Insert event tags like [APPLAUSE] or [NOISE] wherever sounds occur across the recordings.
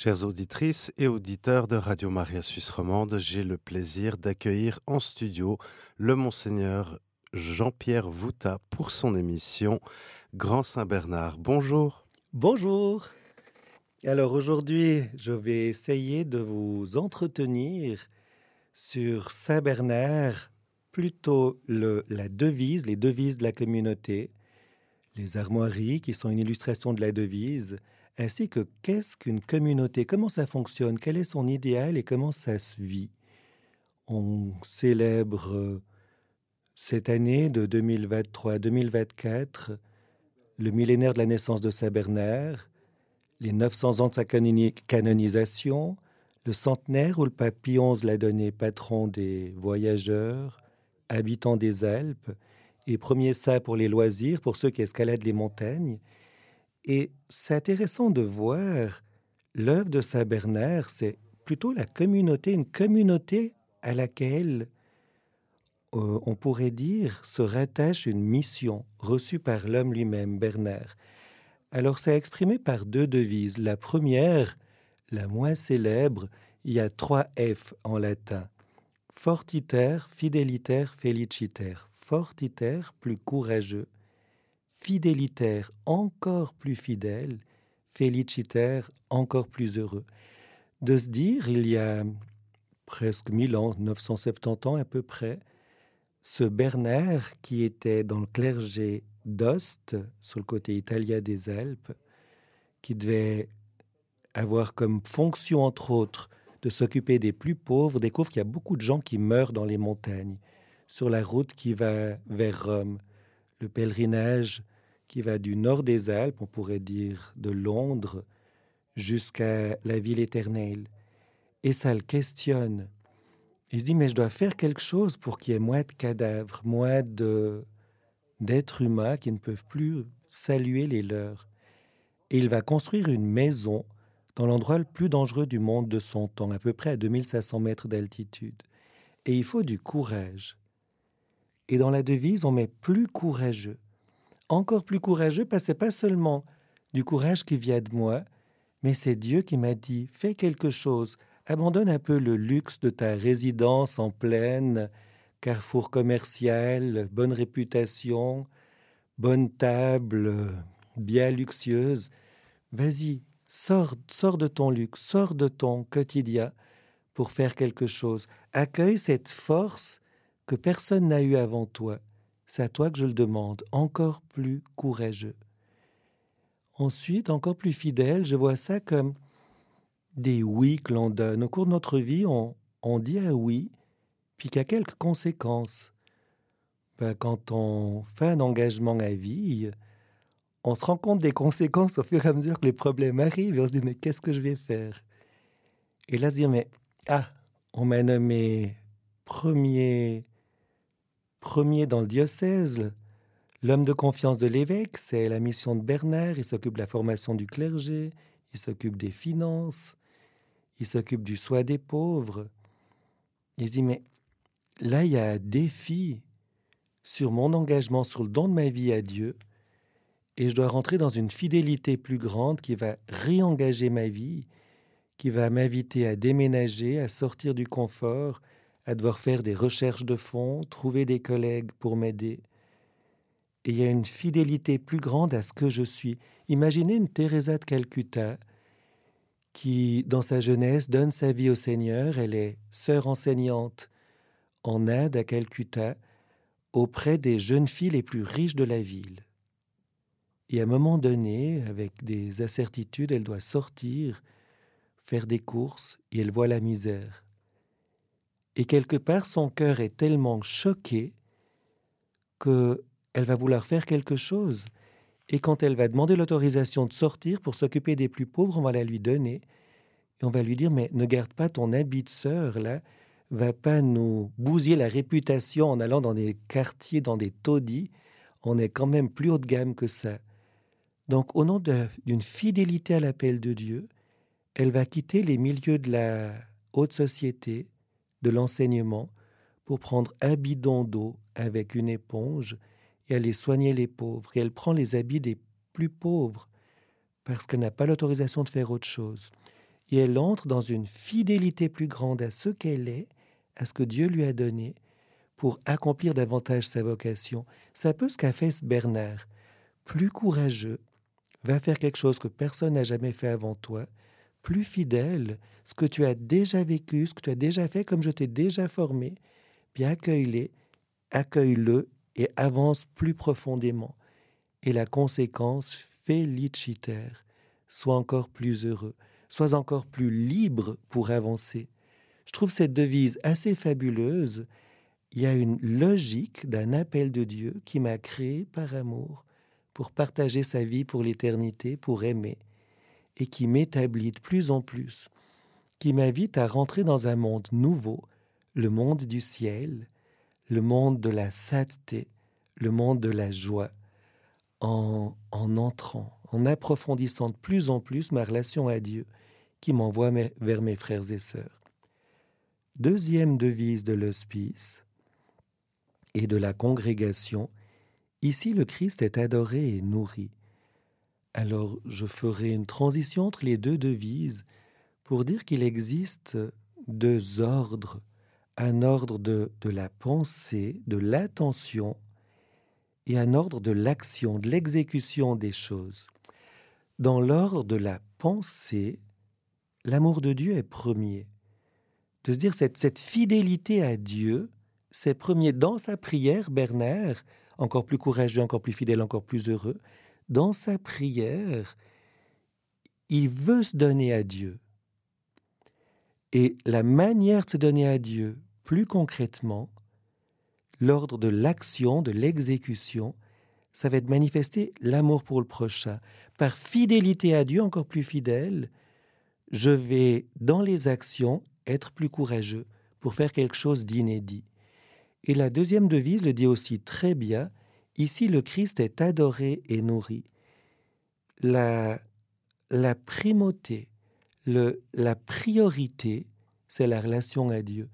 Chères auditrices et auditeurs de Radio Maria Suisse Romande, j'ai le plaisir d'accueillir en studio le Monseigneur Jean-Pierre Vouta pour son émission Grand Saint-Bernard. Bonjour. Bonjour. Alors aujourd'hui, je vais essayer de vous entretenir sur Saint-Bernard, plutôt la devise, les devises de la communauté, les armoiries qui sont une illustration de la devise, ainsi que qu'est-ce qu'une communauté, comment ça fonctionne, quel est son idéal et comment ça se vit? On célèbre cette année de 2023-2024 le millénaire de la naissance de Saint Bernard, les 900 ans de sa canonisation, le centenaire où le pape Pie XI l'a donné patron des voyageurs, habitants des Alpes, et premier saint pour les loisirs, pour ceux qui escaladent les montagnes, et c'est intéressant de voir l'œuvre de Saint Bernard, c'est plutôt la communauté, une communauté à laquelle euh, on pourrait dire se rattache une mission reçue par l'homme lui-même, Bernard. Alors c'est exprimé par deux devises. La première, la moins célèbre, il y a trois F en latin. Fortiter, fidelitaire, felicitaire. Fortiter, plus courageux fidélitaire encore plus fidèle, félicitaire encore plus heureux. De se dire, il y a presque mille ans, 970 ans à peu près, ce Bernard qui était dans le clergé d'Ost, sur le côté italien des Alpes, qui devait avoir comme fonction, entre autres, de s'occuper des plus pauvres, découvre qu'il y a beaucoup de gens qui meurent dans les montagnes, sur la route qui va vers Rome le pèlerinage qui va du nord des Alpes, on pourrait dire de Londres, jusqu'à la ville éternelle. Et ça le questionne. Il se dit, mais je dois faire quelque chose pour qu'il y ait moins de cadavres, moins de, d'êtres humains qui ne peuvent plus saluer les leurs. Et il va construire une maison dans l'endroit le plus dangereux du monde de son temps, à peu près à 2500 mètres d'altitude. Et il faut du courage. Et dans la devise, on met plus courageux. Encore plus courageux parce que c'est pas seulement du courage qui vient de moi, mais c'est Dieu qui m'a dit fais quelque chose, abandonne un peu le luxe de ta résidence en plaine, carrefour commercial, bonne réputation, bonne table, bien luxueuse. Vas-y, sors, sors de ton luxe, sors de ton quotidien pour faire quelque chose. Accueille cette force que personne n'a eu avant toi. C'est à toi que je le demande, encore plus courageux. Ensuite, encore plus fidèle, je vois ça comme des oui que l'on donne. Au cours de notre vie, on, dit un oui, puis qu'il y a quelques conséquences. Ben, quand on fait un engagement à vie, on se rend compte des conséquences au fur et à mesure que les problèmes arrivent et on se dit mais qu'est-ce que je vais faire? Et là, se dire mais ah, on m'a nommé premier premier dans le diocèse, l'homme de confiance de l'évêque, c'est la mission de Bernard, il s'occupe de la formation du clergé, il s'occupe des finances, il s'occupe du soin des pauvres. Il dit, mais là, il y a un défi sur mon engagement, sur le don de ma vie à Dieu, et je dois rentrer dans une fidélité plus grande qui va réengager ma vie, qui va m'inviter à déménager, à sortir du confort, à devoir faire des recherches de fonds, trouver des collègues pour m'aider. Et il y a une fidélité plus grande à ce que je suis. Imaginez une Teresa de Calcutta qui, dans sa jeunesse, donne sa vie au Seigneur. Elle est sœur enseignante en Inde, à Calcutta, auprès des jeunes filles les plus riches de la ville. Et à un moment donné, avec des incertitudes, elle doit sortir, faire des courses, et elle voit la misère. Et quelque part, son cœur est tellement choqué que elle va vouloir faire quelque chose. Et quand elle va demander l'autorisation de sortir pour s'occuper des plus pauvres, on va la lui donner. Et on va lui dire, mais ne garde pas ton habit de sœur, là, va pas nous bousiller la réputation en allant dans des quartiers, dans des taudis. On est quand même plus haut de gamme que ça. Donc, au nom d'une fidélité à l'appel de Dieu, elle va quitter les milieux de la haute société, de l'enseignement pour prendre un bidon d'eau avec une éponge et aller soigner les pauvres. Et elle prend les habits des plus pauvres parce qu'elle n'a pas l'autorisation de faire autre chose. et elle entre dans une fidélité plus grande à ce qu'elle est, à ce que Dieu lui a donné, pour accomplir davantage sa vocation. C'est un peu ce qu'a fait Bernard. Plus courageux, va faire quelque chose que personne n'a jamais fait avant toi, plus fidèle, ce que tu as déjà vécu, ce que tu as déjà fait, comme je t'ai déjà formé, bien accueille-les, accueille-le et avance plus profondément. Et la conséquence, féliciter, sois encore plus heureux, sois encore plus libre pour avancer. Je trouve cette devise assez fabuleuse. Il y a une logique d'un appel de Dieu qui m'a créé par amour pour partager sa vie pour l'éternité, pour aimer, et qui m'établit de plus en plus, qui m'invite à rentrer dans un monde nouveau, le monde du ciel, le monde de la sainteté, le monde de la joie, en, en entrant, en approfondissant de plus en plus ma relation à Dieu, qui m'envoie vers mes frères et sœurs. Deuxième devise de l'hospice et de la congrégation, Ici, le Christ est adoré et nourri. Alors, je ferai une transition entre les deux devises pour dire qu'il existe deux ordres. Un ordre de, de la pensée, de l'attention, et un ordre de l'action, de l'exécution des choses. Dans l'ordre de la pensée, l'amour de Dieu est premier. De se dire cette, cette fidélité à Dieu, c'est premier dans sa prière, Bernard, encore plus courageux, encore plus fidèle, encore plus heureux, dans sa prière, il veut se donner à Dieu. Et la manière de se donner à Dieu, plus concrètement, l'ordre de l'action, de l'exécution, ça va être manifester l'amour pour le prochain. Par fidélité à Dieu, encore plus fidèle, je vais, dans les actions, être plus courageux pour faire quelque chose d'inédit. Et la deuxième devise le dit aussi très bien. Ici, le Christ est adoré et nourri. La, primauté, la priorité, c'est la relation à Dieu.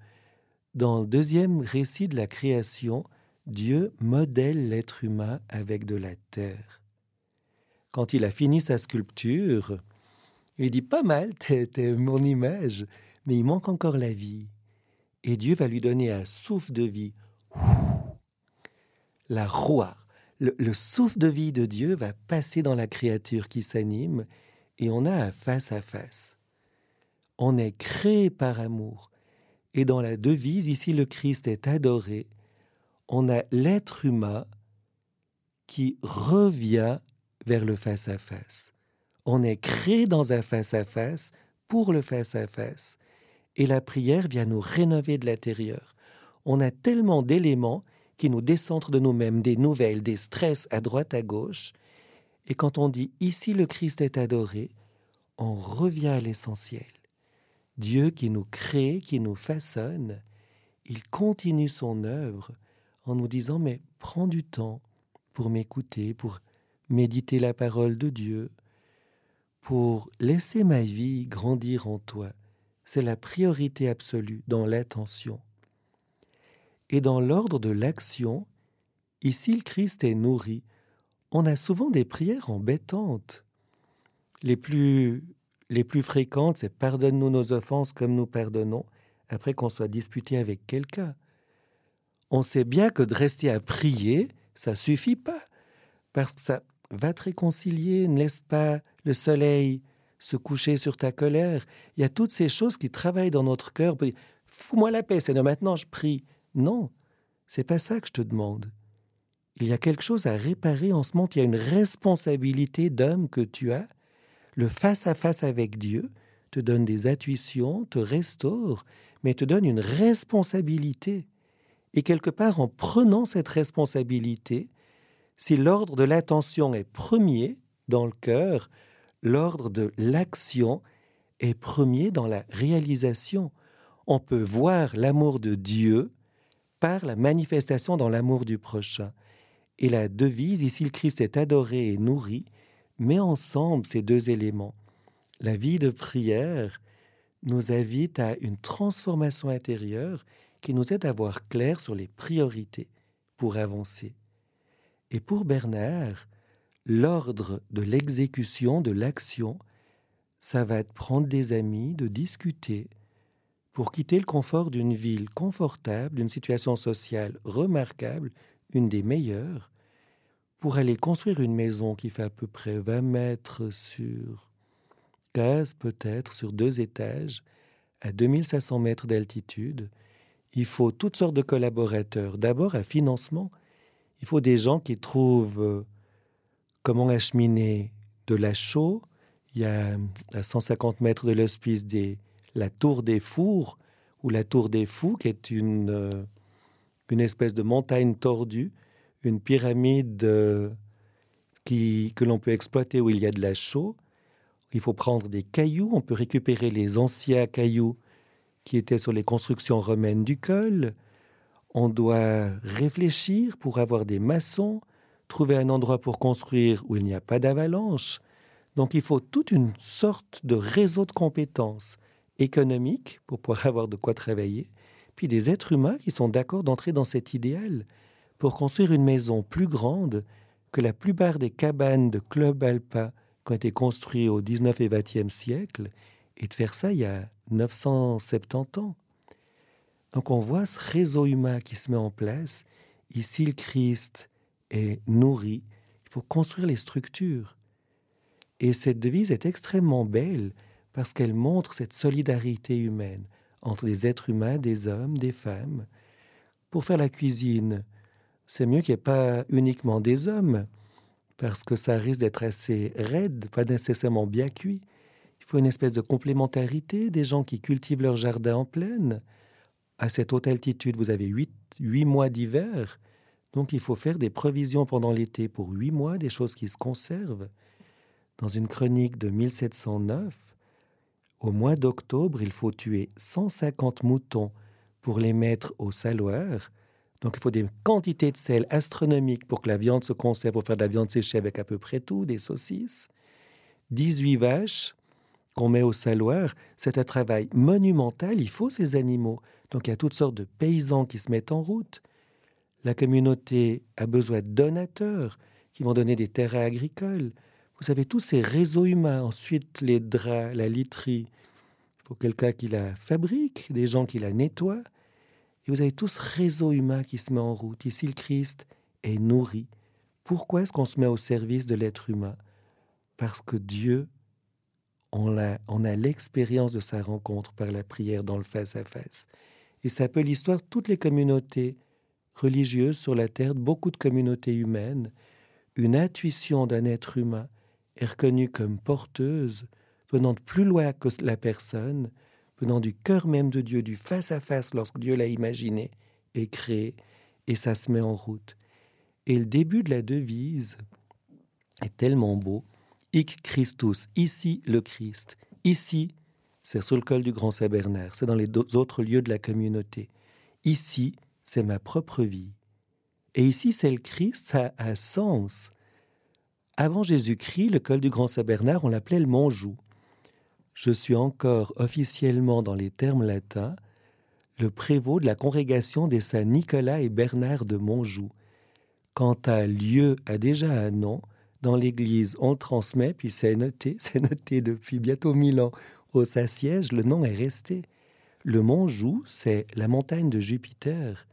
Dans le deuxième récit de la création, Dieu modèle l'être humain avec de la terre. Quand il a fini sa sculpture, il dit Pas mal, t'es mon image, mais il manque encore la vie. Et Dieu va lui donner un souffle de vie la roi, le, souffle de vie de Dieu va passer dans la créature qui s'anime et on a un face à face. On est créé par amour. Et dans la devise, ici le Christ est adoré, on a l'être humain qui revient vers le face à face. On est créé dans un face à face pour le face à face. Et la prière vient nous rénover de l'intérieur. On a tellement d'éléments qui nous décentrent de nous-mêmes, des nouvelles, des stress à droite, à gauche. Et quand on dit ici le Christ est adoré, on revient à l'essentiel. Dieu qui nous crée, qui nous façonne, il continue son œuvre en nous disant mais prends du temps pour m'écouter, pour méditer la parole de Dieu, pour laisser ma vie grandir en toi. C'est la priorité absolue dans l'attention. Et dans l'ordre de l'action, ici le Christ est nourri. On a souvent des prières embêtantes. Les plus, les plus fréquentes, c'est pardonne-nous nos offenses comme nous pardonnons, après qu'on soit disputé avec quelqu'un. On sait bien que de rester à prier, ça suffit pas, parce que ça va te réconcilier, ne laisse pas le soleil se coucher sur ta colère. Il y a toutes ces choses qui travaillent dans notre cœur. Fous-moi la paix, de maintenant je prie. Non, c'est pas ça que je te demande. Il y a quelque chose à réparer en ce moment. Il y a une responsabilité d'homme que tu as. Le face-à-face avec Dieu te donne des intuitions, te restaure, mais te donne une responsabilité. Et quelque part, en prenant cette responsabilité, si l'ordre de l'attention est premier dans le cœur, l'ordre de l'action est premier dans la réalisation. On peut voir l'amour de Dieu par la manifestation dans l'amour du prochain. Et la devise, ici le Christ est adoré et nourri, met ensemble ces deux éléments. La vie de prière nous invite à une transformation intérieure qui nous aide à voir clair sur les priorités pour avancer. Et pour Bernard, l'ordre de l'exécution, de l'action, ça va être prendre des amis, de discuter, pour quitter le confort d'une ville confortable, d'une situation sociale remarquable, une des meilleures, pour aller construire une maison qui fait à peu près 20 mètres sur 15 peut-être, sur deux étages, à 2500 mètres d'altitude, il faut toutes sortes de collaborateurs. D'abord, un financement. Il faut des gens qui trouvent euh, comment acheminer de la chaux. Il y a à 150 mètres de l'hospice la tour des fours, ou la tour des fous, qui est une, euh, une espèce de montagne tordue, une pyramide euh, qui, que l'on peut exploiter où il y a de la chaux. Il faut prendre des cailloux, on peut récupérer les anciens cailloux qui étaient sur les constructions romaines du col. On doit réfléchir pour avoir des maçons, trouver un endroit pour construire où il n'y a pas d'avalanche. Donc il faut toute une sorte de réseau de compétences économiques pour pouvoir [LAUGHS] avoir de quoi travailler, puis des êtres humains qui sont d'accord d'entrer dans cet idéal pour construire une maison plus grande que la plupart des cabanes de club alpin qui ont été construites au 19 et 20e siècle, et de faire ça il y a 970 ans. Donc on voit ce réseau humain qui se met en place. Ici, le Christ est nourri. Il faut construire les structures. Et cette devise est extrêmement belle parce qu'elle montre cette solidarité humaine entre des êtres humains, des hommes, des femmes. Pour faire la cuisine, c'est mieux qu'il n'y ait pas uniquement des hommes, parce que ça risque d'être assez raide, pas nécessairement bien cuit. Il faut une espèce de complémentarité, des gens qui cultivent leur jardin en plaine. À cette haute altitude, vous avez huit, mois d'hiver, donc il faut faire des provisions pendant l'été pour huit mois, des choses qui se conservent. Dans une chronique de 1709, au mois d'octobre, il faut tuer 150 moutons pour les mettre au saloir. Donc il faut des quantités de sel astronomiques pour que la viande se conserve, pour faire de la viande séchée avec à peu près tout, des saucisses. 18 vaches qu'on met au saloir, c'est un travail monumental, il faut ces animaux. Donc il y a toutes sortes de paysans qui se mettent en route. La communauté a besoin de donateurs qui vont donner des terrains agricoles. Vous avez tous ces réseaux humains, ensuite les draps, la literie. Il faut quelqu'un qui la fabrique, des gens qui la nettoient. Et vous avez tous ce réseau humain qui se met en route. Ici, le Christ est nourri. Pourquoi est-ce qu'on se met au service de l'être humain? Parce que Dieu on a, l'expérience de sa rencontre par la prière dans le face-à-face. Et ça peut l'histoire toutes les communautés religieuses sur la terre, beaucoup de communautés humaines. Une intuition d'un être humain est reconnue comme porteuse, venant de plus loin que la personne, venant du cœur même de Dieu, du face-à-face lorsque Dieu l'a imaginé et créé, et ça se met en route. Et le début de la devise est tellement beau Hic Christus, ici le Christ. Ici, c'est sur le col du Grand Saint-Bernard, c'est dans les autres lieux de la communauté. Ici, c'est ma propre vie. Et ici, c'est le Christ, ça a un sens. Avant Jésus-Christ, le col du Grand Saint-Bernard, on l'appelait le Montjoux. Je suis encore officiellement, dans les termes latins, le prévôt de la congrégation des saints Nicolas et Bernard de Montjoux. Quant à lieu a déjà un nom, dans l'Église, on transmet, puis c'est noté, [LAUGHS] c'est noté depuis bientôt mille ans au Saint-Siège, le nom est resté. Le mont Joux, c'est la montagne de Jupiter.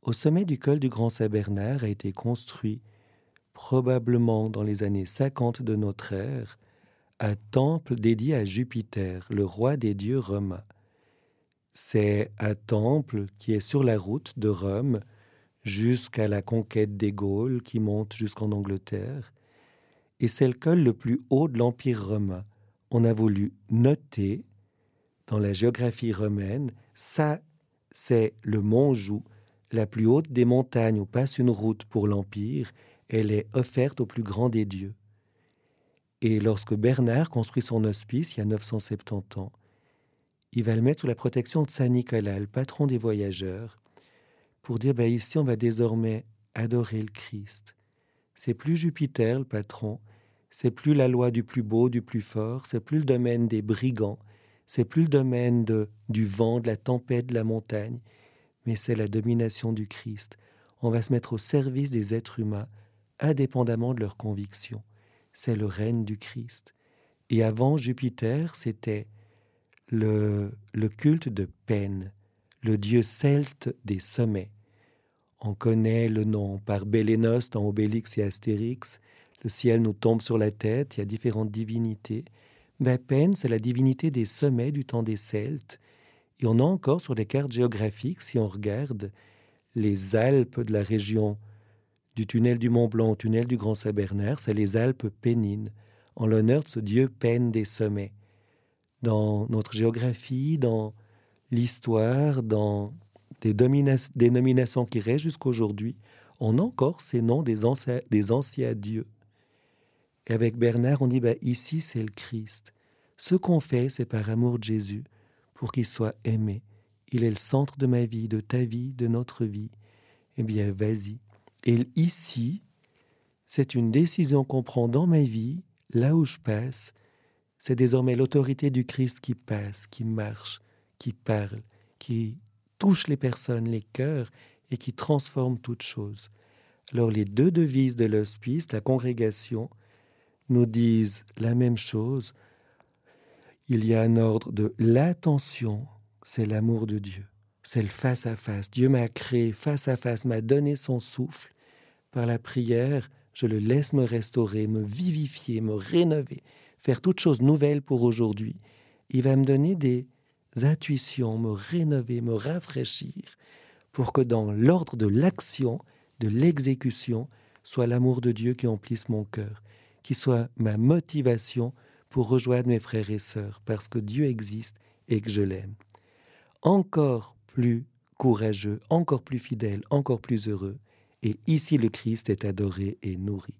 Au sommet du col du Grand Saint-Bernard a été construit, probablement dans les années 50 de notre ère, un temple dédié à Jupiter, le roi des dieux romains. C'est un temple qui est sur la route de Rome jusqu'à la conquête des Gaules qui monte jusqu'en Angleterre et c'est le col le plus haut de l'Empire romain. On a voulu noter dans la géographie romaine, ça c'est le mont Joux, la plus haute des montagnes où passe une route pour l'Empire, elle est offerte au plus grand des dieux. Et lorsque Bernard construit son hospice il y a 970 ans, il va le mettre sous la protection de Saint Nicolas, le patron des voyageurs, pour dire ben ici on va désormais adorer le Christ. C'est plus Jupiter le patron, c'est plus la loi du plus beau, du plus fort, c'est plus le domaine des brigands, c'est plus le domaine du vent, de la tempête, de la montagne, mais c'est la domination du Christ. On va se mettre au service des êtres humains, indépendamment de leurs convictions. C'est le règne du Christ. Et avant Jupiter, c'était le, culte de Pen, le dieu celte des sommets. On connaît le nom par Bélénos dans Obélix et Astérix. Le ciel nous tombe sur la tête, il y a différentes divinités. Mais Pen, c'est la divinité des sommets du temps des Celtes. Et on a encore sur les cartes géographiques, si on regarde les Alpes de la région du tunnel du Mont Blanc au tunnel du Grand Saint-Bernard, c'est les Alpes Pennines, en l'honneur de ce dieu Pen des sommets. Dans notre géographie, dans l'histoire, dans des dénominations qui restent jusqu'aujourd'hui, on a encore ces noms des anciens, des anciens dieux. Et avec Bernard, on dit ben, ici c'est le Christ. Ce qu'on fait, c'est par amour de Jésus, pour qu'il soit aimé. Il est le centre de ma vie, de ta vie, de notre vie. Eh bien, vas-y. Et ici, c'est une décision qu'on prend dans ma vie, là où je passe. C'est désormais l'autorité du Christ qui passe, qui marche, qui parle, qui touche les personnes, les cœurs et qui transforme toute chose. Alors les deux devises de l'hospice, la congrégation, nous disent la même chose. Il y a un ordre de l'attention, c'est l'amour de Dieu, c'est le face à face. Dieu m'a créé face à face, m'a donné son souffle. Par la prière, je le laisse me restaurer, me vivifier, me rénover, faire toute chose nouvelle pour aujourd'hui. Il va me donner des intuitions, me rénover, me rafraîchir, pour que dans l'ordre de l'action, de l'exécution, soit l'amour de Dieu qui emplisse mon cœur, qui soit ma motivation pour rejoindre mes frères et sœurs, parce que Dieu existe et que je l'aime. Encore plus courageux, encore plus fidèle, encore plus heureux, et ici le Christ est adoré et nourri.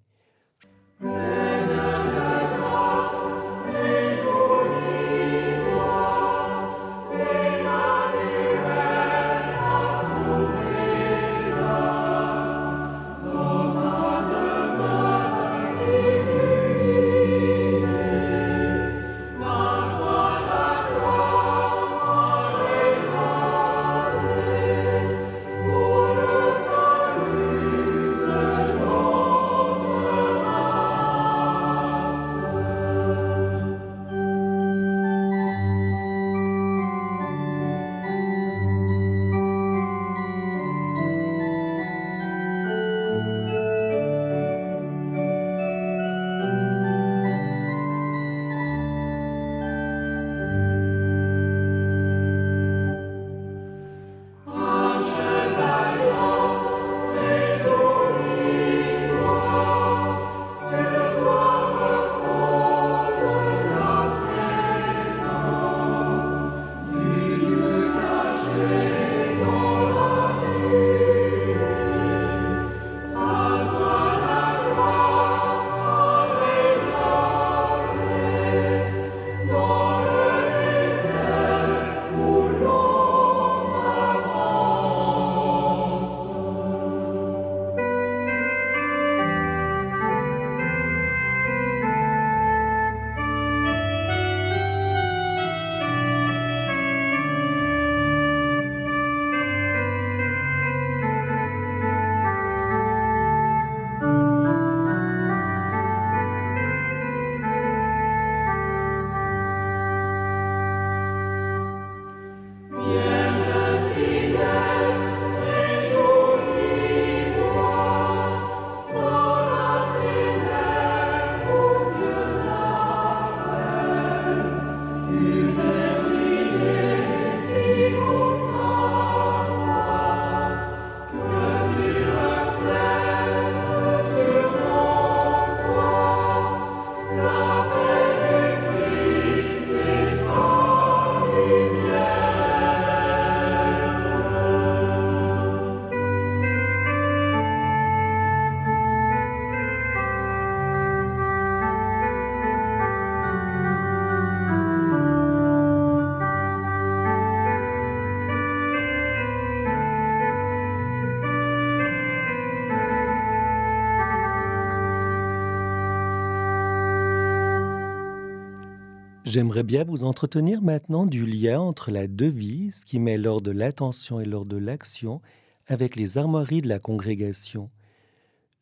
J'aimerais bien vous entretenir maintenant du lien entre la devise qui met lors de l'attention et lors de l'action avec les armoiries de la congrégation.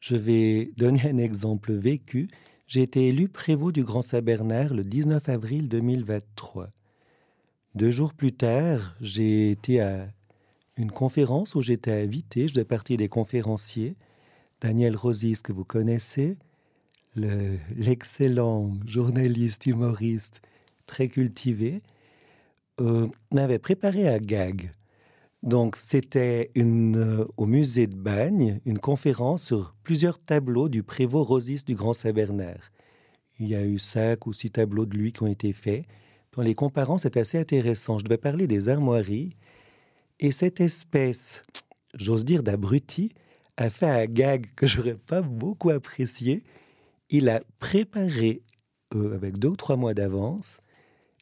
Je vais donner un exemple vécu. j'ai été élu prévôt du Grand Saint-Bernard le 19 avril 2023. Deux jours plus tard, j'ai été à une conférence où j'étais invité. Je faisais partie des conférenciers. Daniel Rosis, que vous connaissez, l'excellent journaliste, humoriste, très cultivé, euh, m'avait préparé à gag. Donc, c'était euh, au musée de Bagne, une conférence sur plusieurs tableaux du prévôt Rosis du Grand Saint-Bernard. Il y a eu cinq ou six tableaux de lui qui ont été faits. En les comparant, c'est assez intéressant. Je devais parler des armoiries. Et cette espèce, j'ose dire d'abruti, a fait un gag que j'aurais pas beaucoup apprécié. Il a préparé, euh, avec deux ou trois mois d'avance,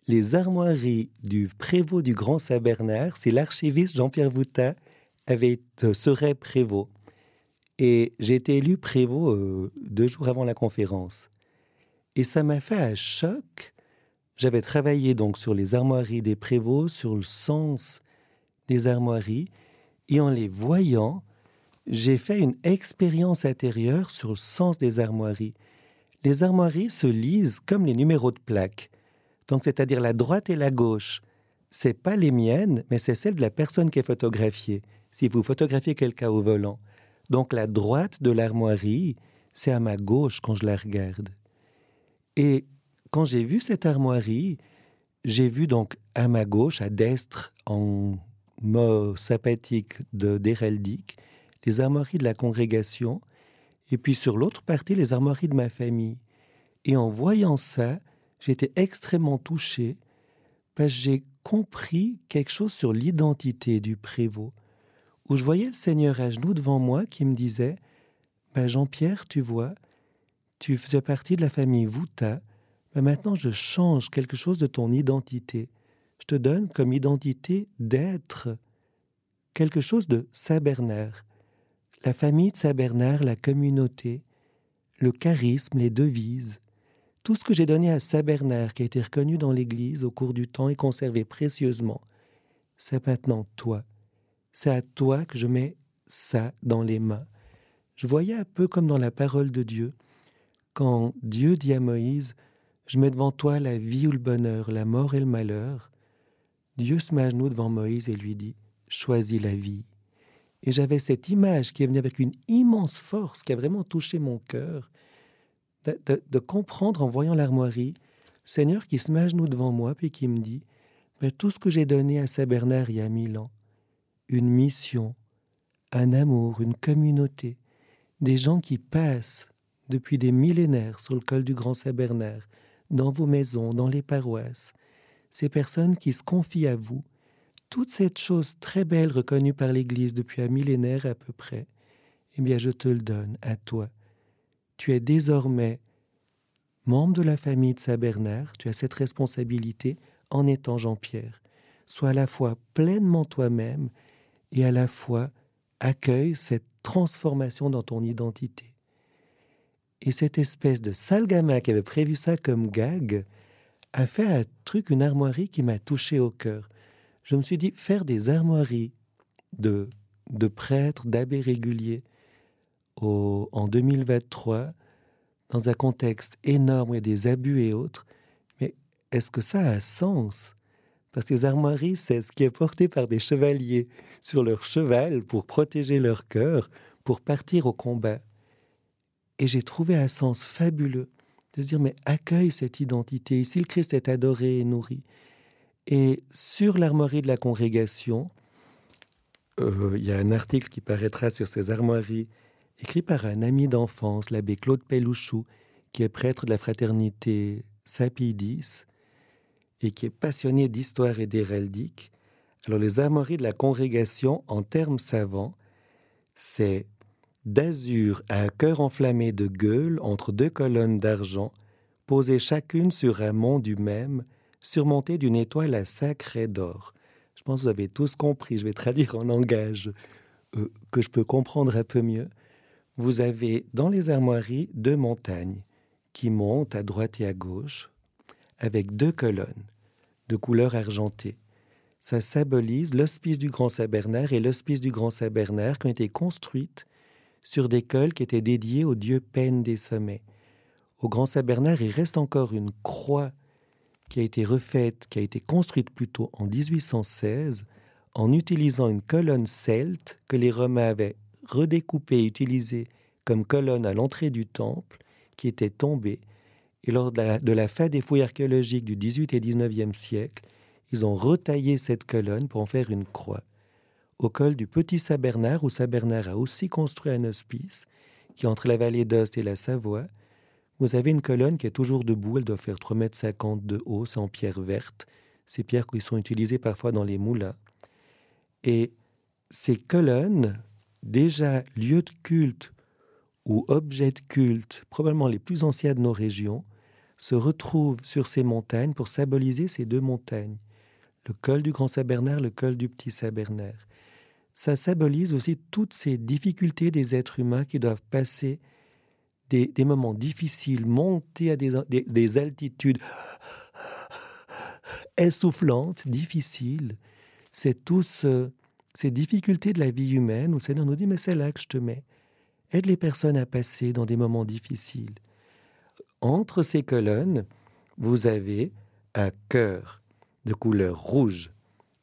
les armoiries du prévôt du Grand Saint-Bernard, si l'archiviste Jean-Pierre Vouta avait, euh, serait prévôt. Et j'ai été élu prévôt euh, deux jours avant la conférence. Et ça m'a fait un choc. J'avais travaillé donc sur les armoiries des prévôts, sur le sens des armoiries, et en les voyant, j'ai fait une expérience intérieure sur le sens des armoiries. Les armoiries se lisent comme les numéros de plaques. Donc, c'est-à-dire la droite et la gauche. C'est pas les miennes, mais c'est celle de la personne qui est photographiée. Si vous photographiez quelqu'un au volant. Donc, la droite de l'armoirie, c'est à ma gauche quand je la regarde. Et quand j'ai vu cette armoirie, j'ai vu donc à ma gauche, à d'estre, en mot sympathique d'héraldique, les armoiries de la congrégation, et puis sur l'autre partie, les armoiries de ma famille. Et en voyant ça, j'étais extrêmement touché parce que j'ai compris quelque chose sur l'identité du prévôt, où je voyais le Seigneur à genoux devant moi qui me disait ben Jean-Pierre, tu vois, tu faisais partie de la famille Vouta, mais maintenant je change quelque chose de ton identité. Je te donne comme identité d'être quelque chose de Saint-Bernard. La famille de Saint-Bernard, la communauté, le charisme, les devises, tout ce que j'ai donné à Saint Bernard, qui a été reconnu dans l'Église au cours du temps et conservé précieusement, c'est maintenant toi. C'est à toi que je mets ça dans les mains. Je voyais un peu comme dans la parole de Dieu, quand Dieu dit à Moïse, je mets devant toi la vie ou le bonheur, la mort et le malheur, Dieu se met genoux devant Moïse et lui dit, choisis la vie. Et j'avais cette image qui est venue avec une immense force, qui a vraiment touché mon cœur, de, comprendre en voyant l'armoirie, Seigneur qui se met genoux devant moi, puis qui me dit, mais tout ce que j'ai donné à Saint Bernard il y a mille ans, une mission, un amour, une communauté, des gens qui passent depuis des millénaires sur le col du Grand Saint Bernard, dans vos maisons, dans les paroisses, ces personnes qui se confient à vous, toute cette chose très belle reconnue par l'Église depuis un millénaire à peu près, eh bien je te le donne à toi tu es désormais membre de la famille de Saint-Bernard, tu as cette responsabilité en étant Jean-Pierre. Sois à la fois pleinement toi-même et à la fois accueille cette transformation dans ton identité. Et cette espèce de sale gamin qui avait prévu ça comme gag a fait un truc, une armoirie qui m'a touché au cœur. Je me suis dit, faire des armoiries de, de prêtres, d'abbés réguliers, en 2023 dans un contexte énorme a des abus et autres, mais est-ce que ça a sens? Parce que les armoiries, c'est ce qui est porté par des chevaliers sur leur cheval pour protéger leur cœur, pour partir au combat. Et j'ai trouvé un sens fabuleux de se dire, mais accueille cette identité. Ici, le Christ est adoré et nourri. Et sur l'armoirie de la congrégation, euh, il y a un article qui paraîtra sur ces armoiries écrit par un ami d'enfance, l'abbé Claude Pelouchou, qui est prêtre de la fraternité Sapidis et qui est passionné d'histoire et d'héraldique. Alors, les armoiries de la congrégation, en termes savants, c'est d'azur à un cœur enflammé de gueule entre deux colonnes d'argent, posées chacune sur un mont du même, surmonté d'une étoile à sacré d'or. Je pense que vous avez tous compris. Je vais traduire en langage euh, que je peux comprendre un peu mieux vous avez dans les armoiries deux montagnes qui montent à droite et à gauche avec deux colonnes de couleur argentée. Ça symbolise l'hospice du Grand Saint-Bernard et l'hospice du Grand Saint-Bernard qui ont été construites sur des cols qui étaient dédiés au dieu Peine des sommets, au Grand Saint-Bernard, il reste encore une croix qui a été refaite, qui a été construite plutôt en 1816, en utilisant une colonne celte que les Romains avaient redécoupée et utilisée comme colonne à l'entrée du temple, qui était tombée. Et lors de la, fin des fouilles archéologiques du 18 et 19e siècle, ils ont retaillé cette colonne pour en faire une croix. Au col du Petit Saint-Bernard, où Saint-Bernard a aussi construit un hospice, qui entre la vallée d'Ost et la Savoie, vous avez une colonne qui est toujours debout, elle doit faire 3,50 mètres de haut, c'est en pierre verte, ces pierres qui sont utilisées parfois dans les moulins. Et ces colonnes, déjà lieux de culte ou objets de culte, probablement les plus anciens de nos régions, se retrouvent sur ces montagnes pour symboliser ces deux montagnes, le col du Grand Saint-Bernard, le col du Petit Saint-Bernard. Ça symbolise aussi toutes ces difficultés des êtres humains qui doivent passer des, moments difficiles, monter à des, des altitudes essoufflantes, difficiles. C'est tout ce, ces difficultés de la vie humaine où le Seigneur nous dit, mais c'est là que je te mets. Aide les personnes à passer dans des moments difficiles. Entre ces colonnes, vous avez un cœur de couleur rouge.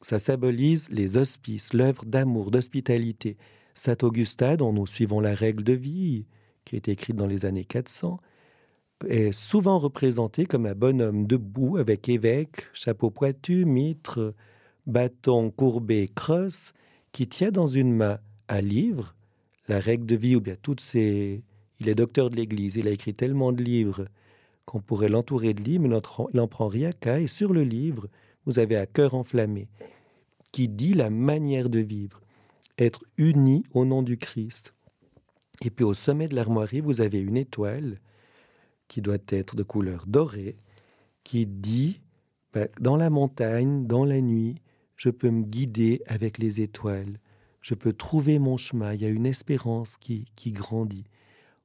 Ça symbolise les hospices, l'œuvre d'amour, d'hospitalité. Saint Augustin, dont nous suivons la règle de vie, qui est écrite dans les années 400, est souvent représenté comme un bonhomme debout avec évêque, chapeau pointu, mitre, bâton courbé, crosse, qui tient dans une main un livre, la règle de vie ou bien toutes ces... Il est docteur de l'Église, il a écrit tellement de livres qu'on pourrait l'entourer de livres, mais il n'en prend rien qu'à, et sur le livre, vous avez un cœur enflammé qui dit la manière de vivre, être uni au nom du Christ. Et puis au sommet de l'armoirie, vous avez une étoile qui doit être de couleur dorée, qui dit, ben, dans la montagne, dans la nuit, je peux me guider avec les étoiles, je peux trouver mon chemin, il y a une espérance qui, qui grandit.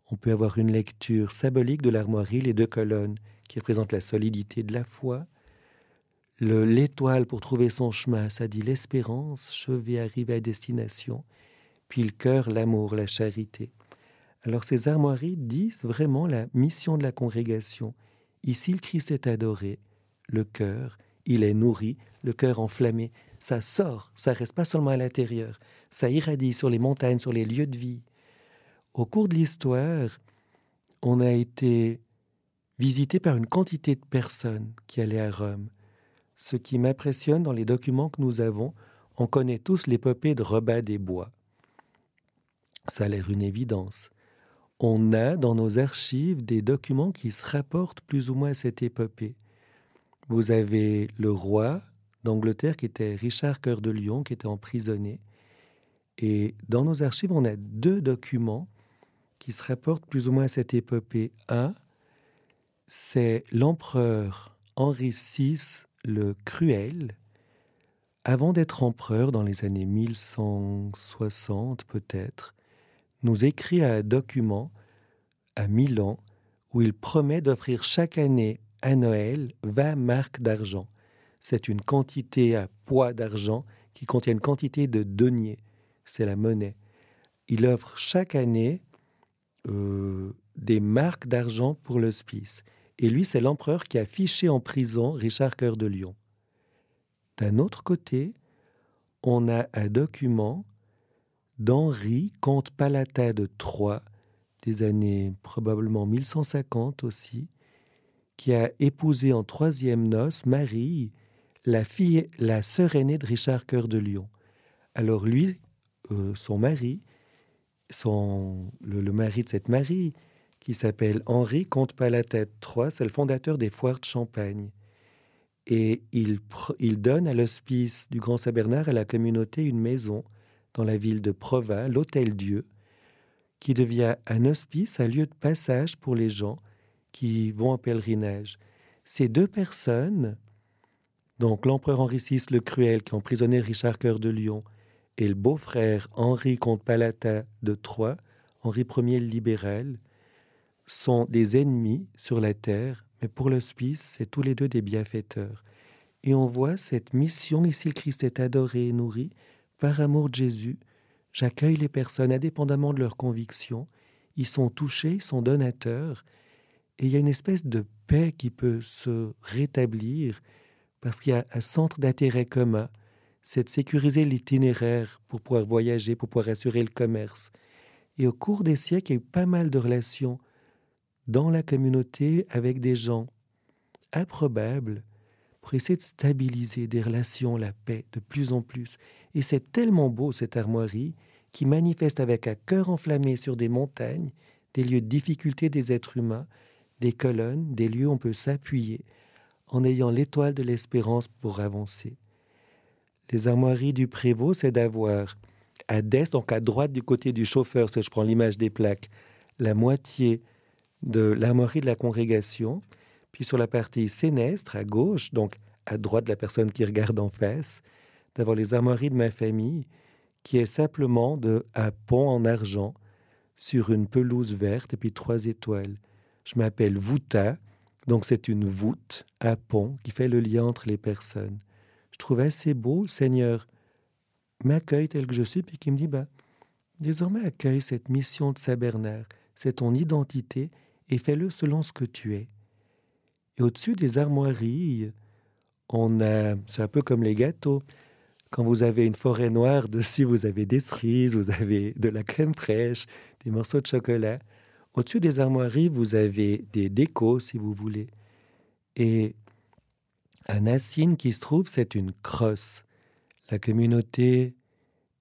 On peut avoir une lecture symbolique de l'armoirie, les deux colonnes qui représentent la solidité de la foi. L'étoile pour trouver son chemin, ça dit l'espérance, je vais arriver à destination. Puis le cœur, l'amour, la charité. Alors ces armoiries disent vraiment la mission de la congrégation. Ici, le Christ est adoré, le cœur, il est nourri, le cœur enflammé, ça sort, ça reste pas seulement à l'intérieur, ça irradie sur les montagnes, sur les lieux de vie. Au cours de l'histoire, on a été visité par une quantité de personnes qui allaient à Rome. Ce qui m'impressionne dans les documents que nous avons, on connaît tous l'épopée de Robin des Bois. Ça a l'air une évidence. On a dans nos archives des documents qui se rapportent plus ou moins à cette épopée. Vous avez le roi d'Angleterre qui était Richard Cœur de Lion, qui était emprisonné. Et dans nos archives, on a deux documents qui se rapportent plus ou moins à cette épopée. Un, c'est l'empereur Henri VI le Cruel, avant d'être empereur dans les années 1160 peut-être, nous écrit un document à Milan où il promet d'offrir chaque année à Noël 20 marques d'argent. C'est une quantité à poids d'argent qui contient une quantité de deniers. C'est la monnaie. Il offre chaque année euh, des marques d'argent pour l'hospice. Et lui, c'est l'empereur qui a fiché en prison Richard Cœur de Lion. D'un autre côté, on a un document d'Henri, comte palatin de Troyes, des années probablement 1150 aussi, qui a épousé en troisième noce Marie, la fille, la sœur aînée de Richard Cœur de Lion. Alors lui, euh, son mari, son, le, mari de cette Marie, qui s'appelle Henri Comte Palatin III, c'est le fondateur des foires de Champagne. Et il, il donne à l'hospice du Grand Saint-Bernard à la communauté une maison dans la ville de Provins, l'Hôtel Dieu, qui devient un hospice, un lieu de passage pour les gens qui vont en pèlerinage. Ces deux personnes, donc l'empereur Henri VI le Cruel qui a emprisonné Richard Cœur de Lion et le beau-frère Henri comte Palatin de Troyes, Henri Ier le libéral, sont des ennemis sur la terre, mais pour l'hospice, c'est tous les deux des bienfaiteurs. Et on voit cette mission, ici le Christ est adoré et nourri, par amour de Jésus, j'accueille les personnes indépendamment de leurs convictions, ils sont touchés, ils sont donateurs, Et il y a une espèce de paix qui peut se rétablir parce qu'il y a un centre d'intérêt commun, c'est de sécuriser l'itinéraire pour pouvoir voyager, pour pouvoir assurer le commerce. Et au cours des siècles, il y a eu pas mal de relations dans la communauté avec des gens improbables pour essayer de stabiliser des relations, la paix de plus en plus. Et c'est tellement beau cette armoirie qui manifeste avec un cœur enflammé sur des montagnes, des lieux de difficulté des êtres humains, des colonnes, des lieux où on peut s'appuyer en ayant l'étoile de l'espérance pour avancer. Les armoiries du Prévost, c'est d'avoir à d'est, donc à droite du côté du chauffeur, si je prends l'image des plaques, la moitié de l'armoirie de la congrégation, puis sur la partie sénestre, à gauche, donc à droite de la personne qui regarde en face, d'avoir les armoiries de ma famille, qui est simplement de un pont en argent sur une pelouse verte et puis trois étoiles. Je m'appelle Vouta, donc c'est une voûte à pont qui fait le lien entre les personnes. Je trouve assez beau, le Seigneur m'accueille tel que je suis, puis qui me dit, bah, désormais accueille cette mission de Sabernaire, c'est ton identité, et fais-le selon ce que tu es. Et au-dessus des armoiries, on a, c'est un peu comme les gâteaux. Quand vous avez une forêt noire, [LAUGHS] dessus vous avez des cerises, vous avez de la crème fraîche, des morceaux de chocolat. Au-dessus des armoiries, vous avez des décos, si vous voulez. Et un assigne qui se trouve, c'est une crosse. La communauté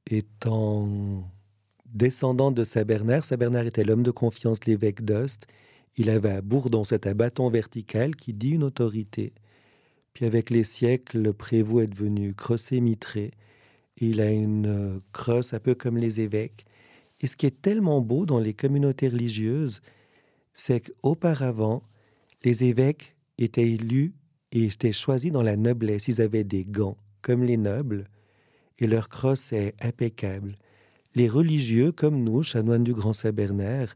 étant descendante de Saint-Bernard, Saint-Bernard était l'homme de confiance de l'évêque d'Ost. Il avait à Bourdon cet bâton vertical qui dit une autorité. Puis avec les siècles, le prévôt est devenu crossé mitré. Il a une crosse un peu comme les évêques. Et ce qui est tellement beau dans les communautés religieuses, c'est qu'auparavant, les évêques étaient élus et étaient choisis dans la noblesse. Ils avaient des gants, comme les nobles, et leur crosse est impeccable. Les religieux, comme nous, chanoines du Grand Saint-Bernard,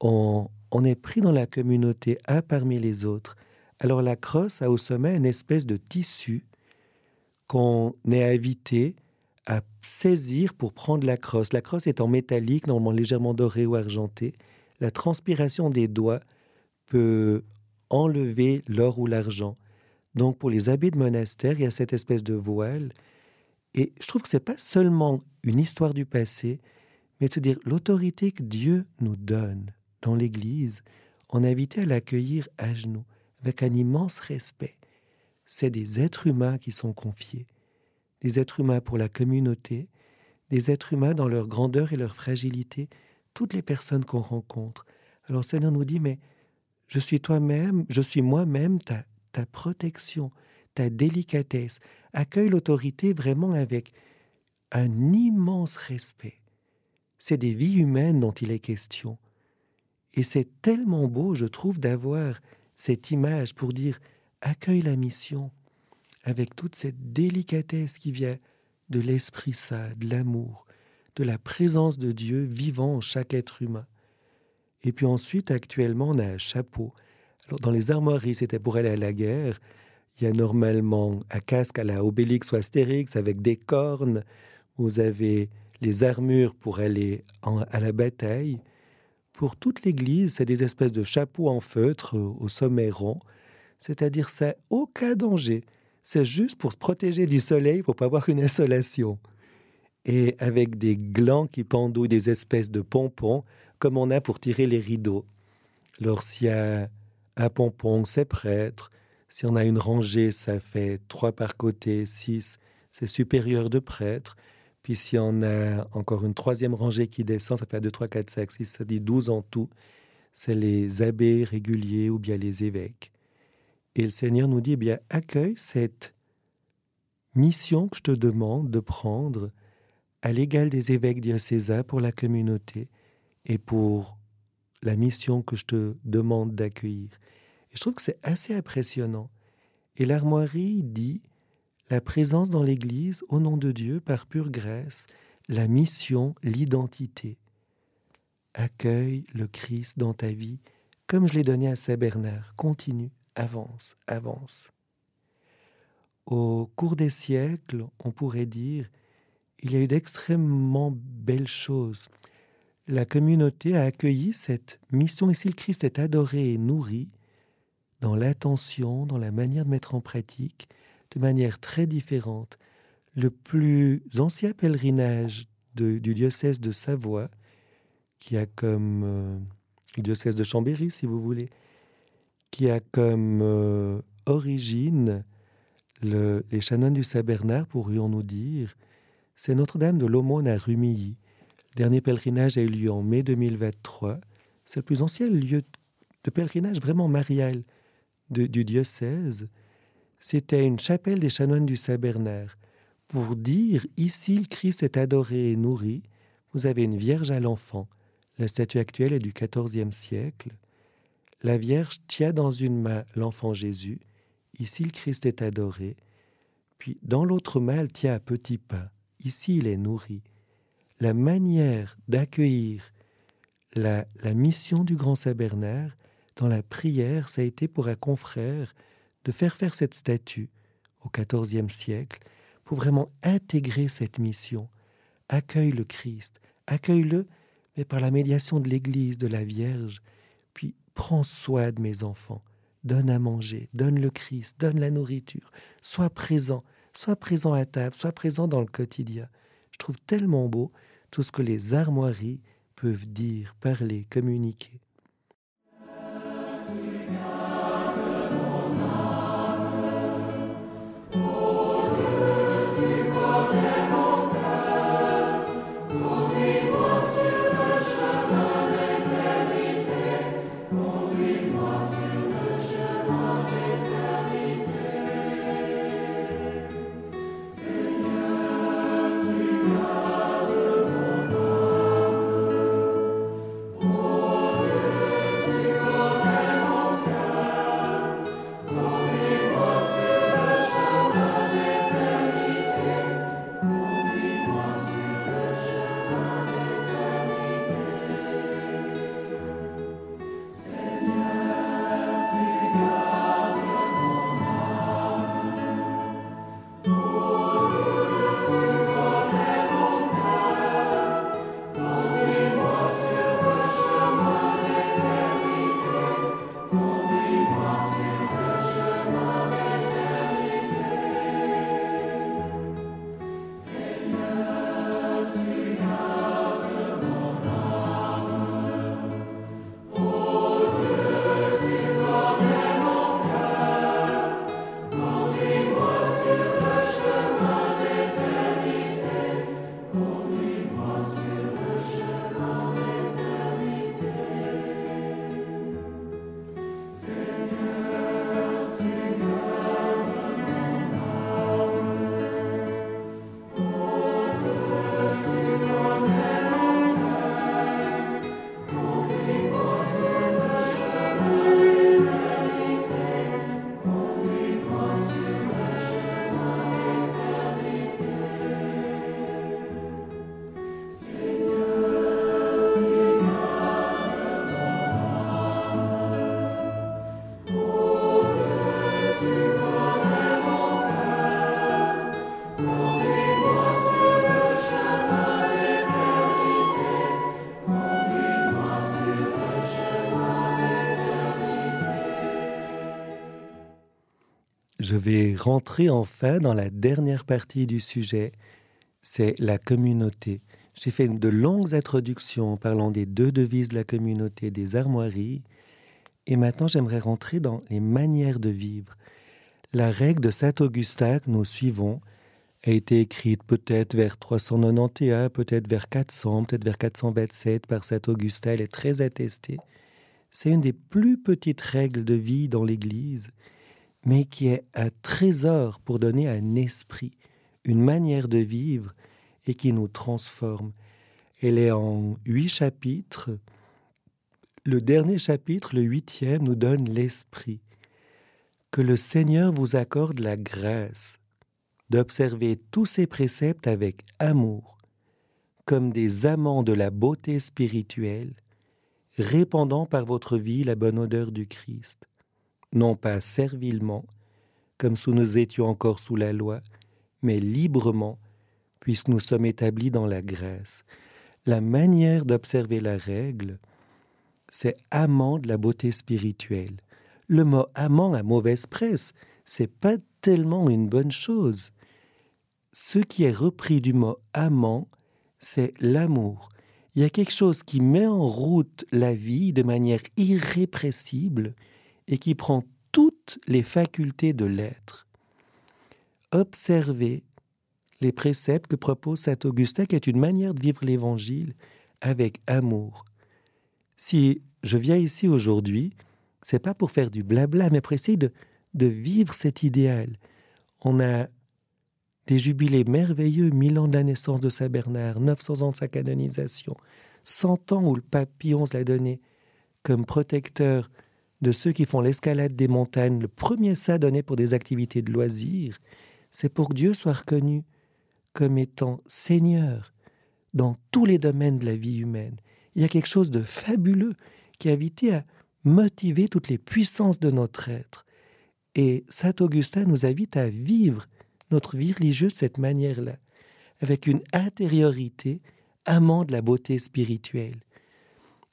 on, on est pris dans la communauté un parmi les autres. Alors la crosse a au sommet une espèce de tissu qu'on est invité à saisir pour prendre la crosse. La crosse est en métallique, normalement légèrement dorée ou argentée. La transpiration des doigts peut enlever l'or ou l'argent. Donc pour les abbés de monastère, il y a cette espèce de voile. Et je trouve que ce n'est pas seulement une histoire du passé, mais de se dire l'autorité que Dieu nous donne dans l'Église, on est invité à l'accueillir à genoux, avec un immense respect. C'est des êtres humains qui sont confiés des êtres humains pour la communauté, des êtres humains dans leur grandeur et leur fragilité, toutes les personnes qu'on rencontre. Alors Seigneur nous dit, mais je suis toi-même, je suis moi-même ta, ta protection, ta délicatesse. Accueille l'autorité vraiment avec un immense respect. C'est des vies humaines dont il est question. Et c'est tellement beau, je trouve, d'avoir cette image pour dire accueille la mission, avec toute cette délicatesse qui vient de l'Esprit Saint, de l'amour, de la présence de Dieu vivant en chaque être humain. Et puis ensuite, actuellement, on a un chapeau. Alors, dans les armoiries, c'était pour aller à la guerre. Il y a normalement un casque à la Obélix ou Astérix avec des cornes. Vous avez les armures pour aller à la bataille. Pour toute l'Église, c'est des espèces de chapeaux en feutre au sommet rond. C'est-à-dire, c'est aucun danger c'est juste pour se protéger du soleil, pour pas avoir une insolation. Et avec des glands qui pendouillent des espèces de pompons, comme on a pour tirer les rideaux. Alors s'il y a un pompon, c'est prêtre. Si on a une rangée, ça fait trois par côté, six, c'est supérieur de prêtre. Puis si on a encore une troisième rangée qui descend, ça fait deux, trois, quatre, cinq, six, ça dit douze en tout. C'est les abbés réguliers ou bien les évêques. Et le Seigneur nous dit, eh bien, accueille cette mission que je te demande de prendre à l'égal des évêques diocésains pour la communauté et pour la mission que je te demande d'accueillir. Et je trouve que c'est assez impressionnant. Et l'armoirie dit la présence dans l'Église au nom de Dieu par pure grâce, la mission, l'identité. Accueille le Christ dans ta vie comme je l'ai donné à Saint Bernard. Continue avance, avance. Au cours des siècles, on pourrait dire, il y a eu d'extrêmement belles choses. la communauté a accueilli cette mission et si le Christ est adoré et nourri dans l'attention, dans la manière de mettre en pratique, de manière très différente. Le plus ancien pèlerinage du diocèse de Savoie, qui a comme euh, le diocèse de Chambéry, si vous voulez, qui a comme euh, origine les chanoines du Saint-Bernard, pourrions-nous dire, c'est Notre-Dame de l'Aumône à Rumilly. Le dernier pèlerinage a eu lieu en mai 2023. C'est le plus ancien lieu de pèlerinage vraiment marial du diocèse. C'était une chapelle des chanoines du Saint-Bernard. Pour dire ici le Christ est adoré et nourri, vous avez une Vierge à l'enfant. La statue actuelle est du XIVe siècle. La Vierge tient dans une main l'enfant Jésus. Ici, le Christ est adoré. Puis, dans l'autre main, elle tient un petit pain. Ici, il est nourri. La manière d'accueillir la, la, mission du grand Saint Bernard dans la prière, ça a été pour un confrère de faire faire cette statue au XIVe siècle pour vraiment intégrer cette mission. Accueille le Christ, accueille-le, mais par la médiation de l'Église, de la Vierge, puis Prends soin de mes enfants, donne à manger, donne le Christ, donne la nourriture, sois présent, sois présent à table, sois présent dans le quotidien. Je trouve tellement beau tout ce que les armoiries peuvent dire, parler, communiquer. Je vais rentrer enfin dans la dernière partie du sujet, c'est la communauté. J'ai fait de longues introductions en parlant des deux devises de la communauté, des armoiries, et maintenant j'aimerais rentrer dans les manières de vivre. La règle de Saint Augustin que nous suivons a été écrite peut-être vers 391, peut-être vers 400, peut-être vers 427 par Saint Augustin, elle est très attestée. C'est une des plus petites règles de vie dans l'Église mais qui est un trésor pour donner un esprit, une manière de vivre et qui nous transforme. Elle est en huit chapitres. Le dernier chapitre, le huitième, nous donne l'esprit. Que le Seigneur vous accorde la grâce d'observer tous ces préceptes avec amour, comme des amants de la beauté spirituelle, répandant par votre vie la bonne odeur du Christ non pas servilement, comme si nous étions encore sous la loi, mais librement, puisque nous sommes établis dans la grâce. la manière d'observer la règle, c'est amant de la beauté spirituelle. Le mot amant a mauvaise presse, c'est pas tellement une bonne chose. Ce qui est repris du mot amant, c'est l'amour. Il y a quelque chose qui met en route la vie de manière irrépressible et qui prend toutes les facultés de l'être. Observez les préceptes que propose saint Augustin, qui est une manière de vivre l'Évangile avec amour. Si je viens ici aujourd'hui, c'est pas pour faire du blabla, mais pour essayer de, vivre cet idéal. On a des jubilés merveilleux, mille ans de la naissance de Saint Bernard, 900 ans de sa canonisation, 100 ans où le pape Pie l'a donné comme protecteur de ceux qui font l'escalade des montagnes, le premier ça donné pour des activités de loisirs, c'est pour que Dieu soit reconnu comme étant Seigneur dans tous les domaines de la vie humaine. Il y a quelque chose de fabuleux qui a invité à motiver toutes les puissances de notre être. Et Saint Augustin nous invite à vivre notre vie religieuse de cette manière-là, avec une intériorité amant de la beauté spirituelle.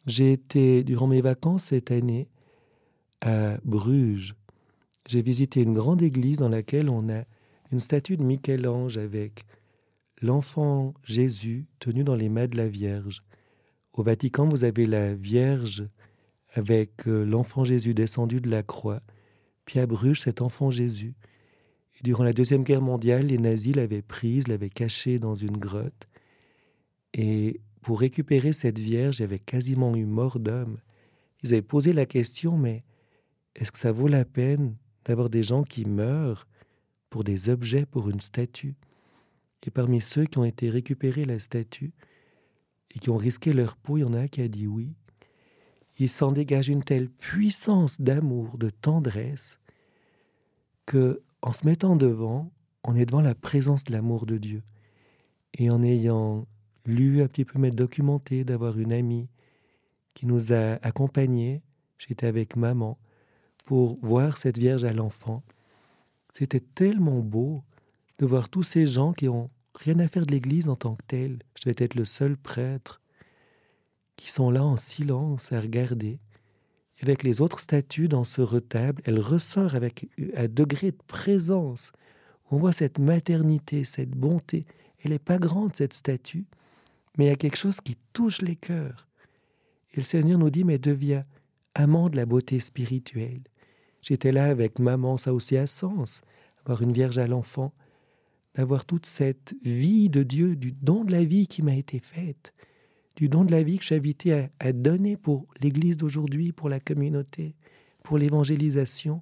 J'ai été, durant mes vacances cette année, à Bruges. J'ai visité une grande église dans laquelle on a une statue de Michel-Ange avec l'enfant Jésus tenu dans les mains de la Vierge. Au Vatican, vous avez la Vierge avec euh, l'enfant Jésus descendu de la croix, puis à Bruges, cet enfant Jésus. Et durant la Deuxième Guerre mondiale, les nazis l'avaient prise, l'avaient cachée dans une grotte. Et pour récupérer cette Vierge, il y avait quasiment eu mort d'homme. Ils avaient posé la question, mais est-ce que ça vaut la peine d'avoir des gens qui meurent pour des objets, pour une statue? Et parmi ceux qui ont été récupérés la statue et qui ont risqué leur peau, il y en a qui a dit oui. Il s'en dégage une telle puissance d'amour, de tendresse, que en se mettant devant, on est devant la présence de l'amour de Dieu. Et en ayant lu un petit peu, mais documenté, d'avoir une amie qui nous a accompagnés, j'étais avec maman, pour voir cette Vierge à l'enfant. C'était tellement beau de voir tous ces gens qui ont rien à faire de l'Église en tant que telle. Je devais être le seul prêtre qui sont là en silence à regarder. Avec les autres statues dans ce retable, elle ressort avec un degré de présence. On voit cette maternité, cette bonté. Elle n'est pas grande, cette statue, mais il y a quelque chose qui touche les cœurs. Et le Seigneur nous dit, mais deviens amant de la beauté spirituelle. J'étais là avec maman, ça aussi a sens, avoir une vierge à l'enfant, d'avoir toute cette vie de Dieu, du don de la vie qui m'a été faite, du don de la vie que j'ai invité à, donner pour l'Église d'aujourd'hui, pour la communauté, pour l'évangélisation,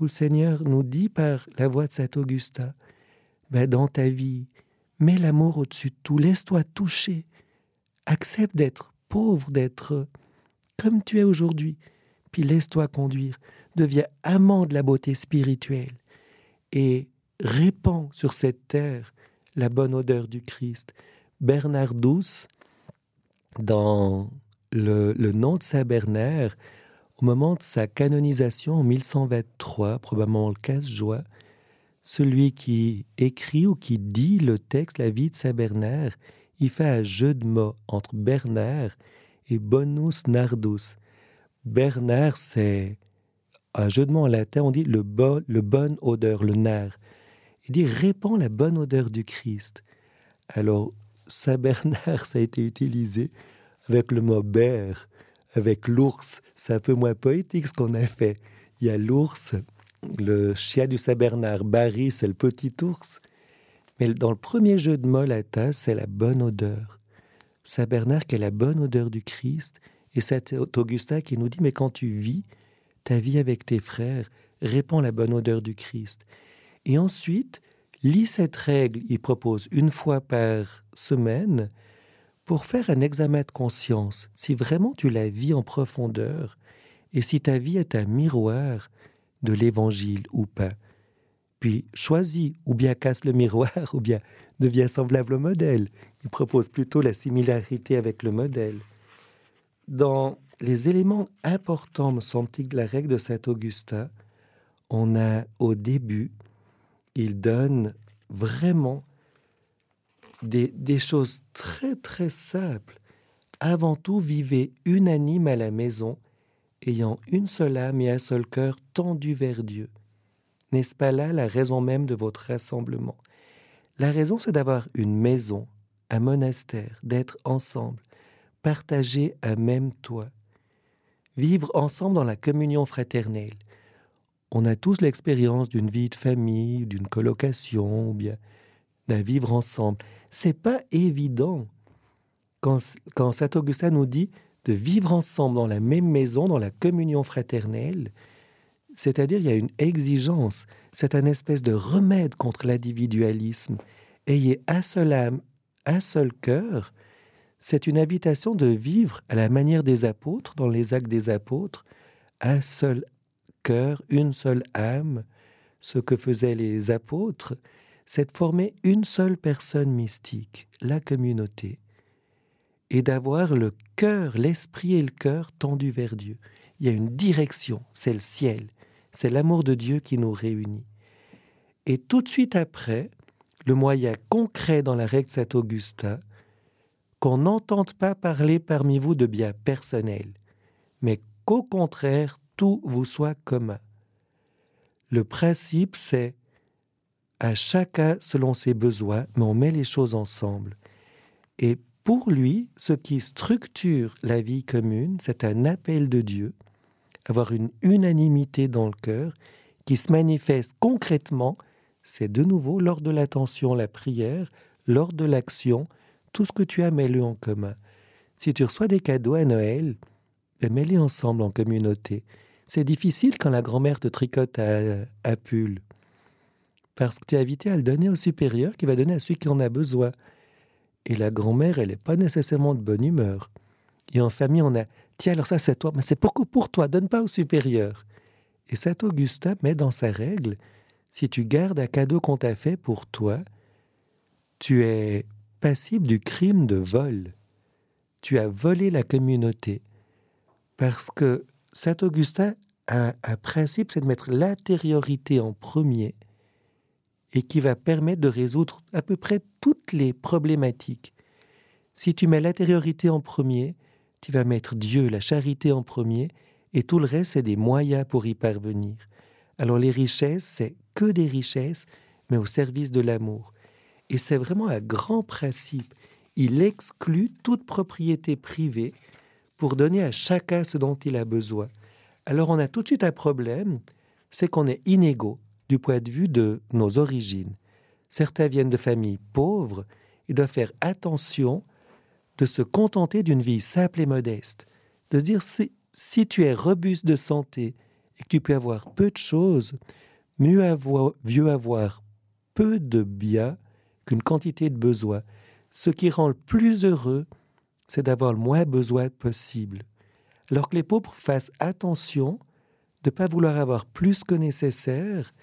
où le Seigneur nous dit par la voix de Saint Augustin, ben dans ta vie, mets l'amour au-dessus de tout, laisse-toi toucher, accepte d'être pauvre, d'être comme tu es aujourd'hui, puis laisse-toi conduire devient amant de la beauté spirituelle et répand sur cette terre la bonne odeur du Christ. Bernard Douce, dans le, nom de Saint Bernard, au moment de sa canonisation en 1123, probablement le 15 juin, celui qui écrit ou qui dit le texte, la vie de Saint Bernard, il fait un jeu de mots entre Bernard et Bonus Nardus. Bernard, c'est un jeu de mots en latin, on dit le, bon, le bonne odeur, le nerf. Il dit répand la bonne odeur du Christ. Alors, Saint Bernard, ça a été utilisé avec le mot ber, avec l'ours. C'est un peu moins poétique ce qu'on a fait. Il y a l'ours, le chien du Saint Bernard, Barry, c'est le petit ours. Mais dans le premier jeu de mots latin, c'est la bonne odeur. Saint Bernard qui a la bonne odeur du Christ, et Saint Augustin qui nous dit, mais quand tu vis, ta vie avec tes frères, répand la bonne odeur du Christ. Et ensuite, lis cette règle, il propose une fois par semaine, pour faire un examen de conscience, si vraiment tu la vis en profondeur, et si ta vie est un miroir de l'Évangile ou pas. Puis choisis, ou bien casse le miroir, ou bien deviens semblable au modèle. Il propose plutôt la similarité avec le modèle. Dans les éléments importants, me semble-t-il, de la règle de Saint Augustin, on a au début, il donne vraiment des, choses très très simples. Avant tout, vivez unanime à la maison, ayant une seule âme et un seul cœur tendu vers Dieu. N'est-ce pas là la raison même de votre rassemblement? La raison, c'est d'avoir une maison, un monastère, d'être ensemble, partager un même toit, vivre ensemble dans la communion fraternelle. On a tous l'expérience d'une vie de famille, d'une colocation, ou bien d'un vivre ensemble. C'est pas évident. Quand, quand Saint Augustin nous dit de vivre ensemble dans la même maison, dans la communion fraternelle, c'est-à-dire il y a une exigence, c'est un espèce de remède contre l'individualisme. Ayez un seul âme, un seul cœur, c'est une invitation de vivre à la manière des apôtres, dans les actes des apôtres, un seul cœur, une seule âme. Ce que faisaient les apôtres, c'est de former une seule personne mystique, la communauté, et d'avoir le cœur, l'esprit et le cœur tendus vers Dieu. Il y a une direction, c'est le ciel, c'est l'amour de Dieu qui nous réunit. Et tout de suite après, le moyen concret dans la règle Saint-Augustin, qu'on n'entende pas parler parmi vous de bien personnel, mais qu'au contraire, tout vous soit commun. Le principe, c'est à chacun selon ses besoins, mais on met les choses ensemble. Et pour lui, ce qui structure la vie commune, c'est un appel de Dieu, avoir une unanimité dans le cœur qui se manifeste concrètement, c'est de nouveau lors de l'attention, la prière, lors de l'action, tout ce que tu as, mets-le en commun. Si tu reçois des cadeaux à Noël, ben, mets-les ensemble en communauté. C'est difficile quand la grand-mère te tricote à, pull. Parce que tu es invité à le donner au supérieur qui va donner à celui qui en a besoin. Et la grand-mère, elle n'est pas nécessairement de bonne humeur. Et en famille, on a Tiens, alors ça, c'est toi, mais c'est beaucoup pour toi, donne pas au supérieur. Et saint Augustin met dans sa règle si tu gardes un cadeau qu'on t'a fait pour toi, tu es passible du crime de vol. Tu as volé la communauté. Parce que Saint Augustin a un principe, c'est de mettre l'intériorité en premier et qui va permettre de résoudre à peu près toutes les problématiques. Si tu mets l'intériorité en premier, tu vas mettre Dieu, la charité en premier, et tout le reste, c'est des moyens pour y parvenir. Alors les richesses, c'est que des richesses, mais au service de l'amour. Et c'est vraiment un grand principe. Il exclut toute propriété privée pour donner à chacun ce dont il a besoin. Alors on a tout de suite un problème, c'est qu'on est inégaux du point de vue de nos origines. Certains viennent de familles pauvres, ils doivent faire attention de se contenter d'une vie simple et modeste, de se dire si, si tu es robuste de santé et que tu peux avoir peu de choses, mieux avoir, mieux avoir peu de biens qu'une quantité de besoins. Ce qui rend le plus heureux, c'est d'avoir le moins besoin possible. Alors que les pauvres fassent attention de ne pas vouloir avoir plus que nécessaire,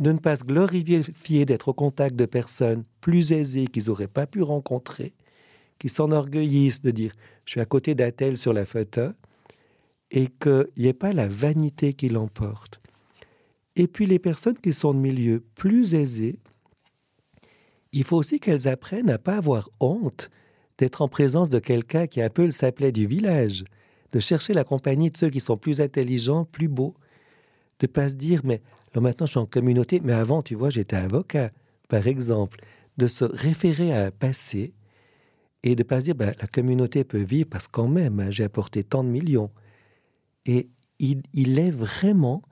de ne pas se glorifier d'être au contact de personnes plus aisées qu'ils n'auraient pas pu rencontrer, qui s'enorgueillissent de dire je suis à côté d'un tel sur la photo, et qu'il n'y ait pas la vanité qui l'emporte. Et puis les personnes qui sont de milieux plus aisés, il faut aussi qu'elles apprennent à pas avoir honte d'être en présence de quelqu'un qui a un peu le saplet du village, de chercher la compagnie de ceux qui sont plus intelligents, plus beaux, de pas se dire mais là maintenant je suis en communauté, mais avant tu vois j'étais avocat, par exemple, de se référer à un passé et de pas se dire ben, la communauté peut vivre parce qu'en même hein, j'ai apporté tant de millions. Et il, il est vraiment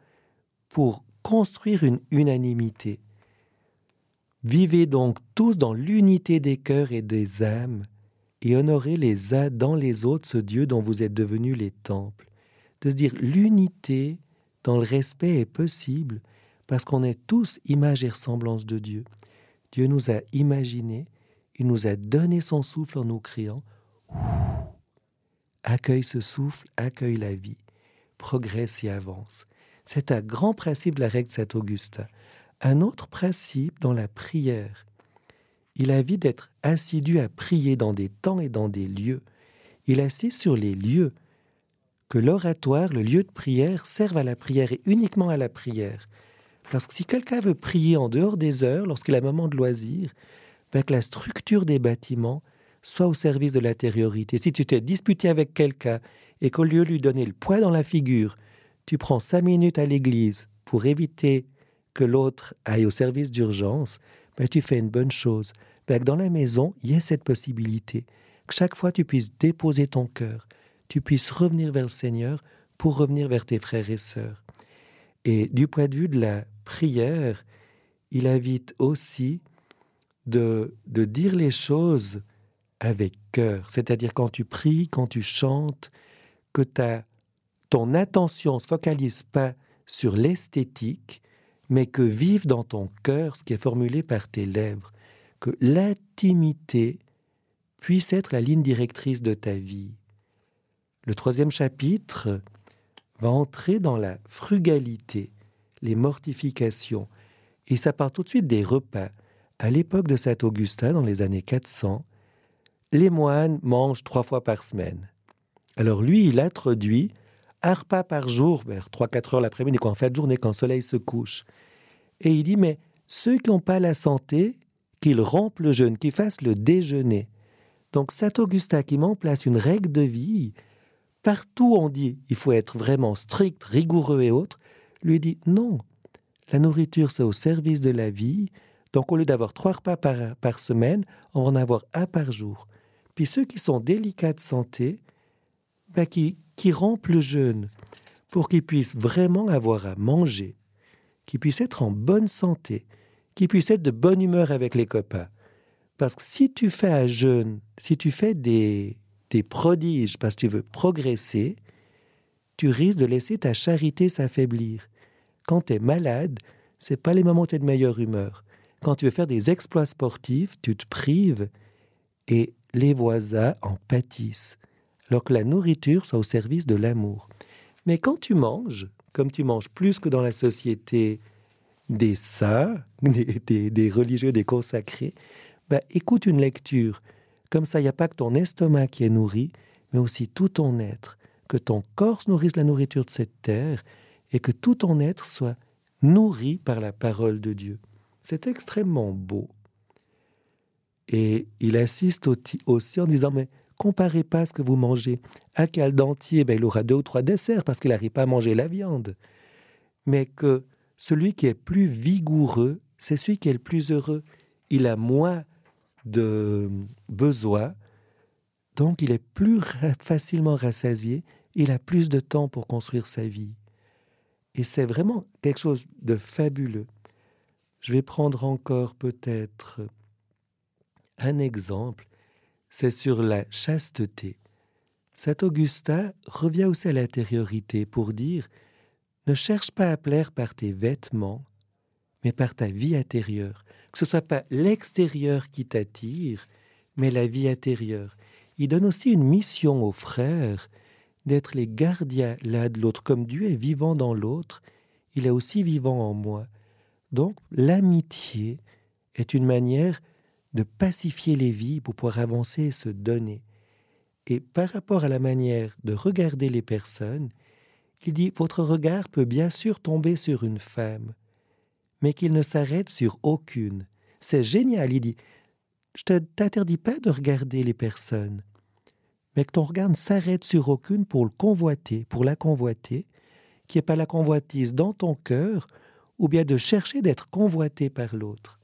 pour construire une unanimité. Vivez donc tous dans l'unité des cœurs et des âmes, et honorez les uns dans les autres ce Dieu dont vous êtes devenus les temples. De se dire l'unité dans le respect est possible parce qu'on est tous image et ressemblance de Dieu. Dieu nous a imaginés, il nous a donné son souffle en nous criant Accueille ce souffle, accueille la vie, progresse et avance. C'est un grand principe de la règle de Saint-Augustin un autre principe dans la prière. Il a envie d'être assidu à prier dans des temps et dans des lieux. Il insiste sur les lieux, que l'oratoire, le lieu de prière, serve à la prière et uniquement à la prière. Parce que si quelqu'un veut prier en dehors des heures, lorsqu'il a un moment de loisir, ben, que la structure des bâtiments soit au service de l'intériorité. Si tu t'es disputé avec quelqu'un et qu'au lieu de lui donner le poids dans la figure, tu prends cinq minutes à l'église pour éviter que l'autre aille au service d'urgence, ben, tu fais une bonne chose. Ben, que dans la maison, il y ait cette possibilité. Que chaque fois, tu puisses déposer ton cœur, tu puisses revenir vers le Seigneur pour revenir vers tes frères et sœurs. Et du point de vue de la prière, il invite aussi de, de dire les choses avec cœur. C'est-à-dire quand tu pries, quand tu chantes, que ta, ton attention ne se focalise pas sur l'esthétique, mais que vive dans ton cœur ce qui est formulé par tes lèvres. Que l'intimité puisse être la ligne directrice de ta vie. Le troisième chapitre va entrer dans la frugalité, les mortifications, et ça part tout de suite des repas. À l'époque de Saint Augustin, dans les années 400, les moines mangent trois fois par semaine. Alors lui, il introduit un repas par jour, vers 3-4 heures l'après-midi, en fin de journée, quand le soleil se couche. Et il dit, mais ceux qui n'ont pas la santé, qu'ils rompent le jeûne, qu'ils fassent le déjeuner. Donc Saint Augustin qui met en place une règle de vie, partout on dit il faut être vraiment strict, rigoureux et autres, lui dit non, la nourriture c'est au service de la vie, donc au lieu d'avoir trois repas par, par semaine, on va en avoir un par jour. Puis ceux qui sont délicats de santé, ben qui, qui rompent le jeûne pour qu'ils puissent vraiment avoir à manger, qu'ils puissent être en bonne santé, qu'ils puissent être de bonne humeur avec les copains. Parce que si tu fais un jeûne, si tu fais des, des prodiges parce que tu veux progresser, tu risques de laisser ta charité s'affaiblir. Quand tu es malade, c'est pas les moments où tu es de meilleure humeur. Quand tu veux faire des exploits sportifs, tu te prives et les voisins en pâtissent, alors que la nourriture soit au service de l'amour. Mais quand tu manges, comme tu manges plus que dans la société des saints, [LAUGHS] des, religieux, des consacrés, bah, écoute une lecture. Comme ça, il n'y a pas que ton estomac qui est nourri, mais aussi tout ton être. Que ton corps nourrisse la nourriture de cette terre et que tout ton être soit nourri par la parole de Dieu. C'est extrêmement beau. Et il insiste aussi en disant, mais comparez pas ce que vous mangez. Un dentier, ben, il aura deux ou trois desserts parce qu'il n'arrive pas à manger la viande. Mais que celui qui est plus vigoureux, c'est celui qui est le plus heureux. Il a moins de besoins, donc il est plus facilement rassasié, il a plus de temps pour construire sa vie. Et c'est vraiment quelque chose de fabuleux. Je vais prendre encore peut-être un exemple, c'est sur la chasteté. Saint Augustin revient aussi à l'intériorité pour dire ne cherche pas à plaire par tes vêtements, mais par ta vie intérieure. Que ce soit pas l'extérieur qui t'attire, mais la vie intérieure. Il donne aussi une mission aux frères d'être les gardiens l'un de l'autre. Comme Dieu est vivant dans l'autre, il est aussi vivant en moi. Donc l'amitié est une manière de pacifier les vies pour pouvoir avancer et se donner. Et par rapport à la manière de regarder les personnes, il dit Votre regard peut bien sûr tomber sur une femme, mais qu'il ne s'arrête sur aucune. C'est génial, il dit Je ne t'interdis pas de regarder les personnes, mais que ton regard ne s'arrête sur aucune pour le convoiter, pour la convoiter, qui n'est pas la convoitise dans ton cœur, ou bien de chercher d'être convoité par l'autre.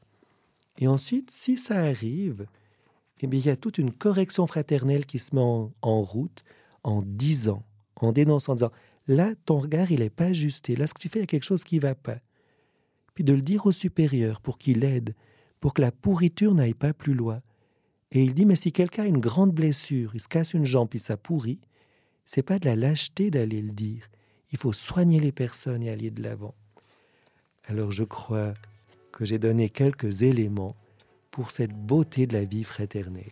Et ensuite, si ça arrive, eh bien, il y a toute une correction fraternelle qui se met en, route en disant, en dénonçant, en disant là, ton regard, il n'est pas ajusté. Là, ce que tu fais, il y a quelque chose qui ne va pas. Puis de le dire au supérieur pour qu'il aide, pour que la pourriture n'aille pas plus loin. Et il dit mais si quelqu'un a une grande blessure, il se casse une jambe puis ça pourrit, c'est pas de la lâcheté d'aller le dire. Il faut soigner les personnes et aller de l'avant. Alors je crois que j'ai donné quelques éléments pour cette beauté de la vie fraternelle.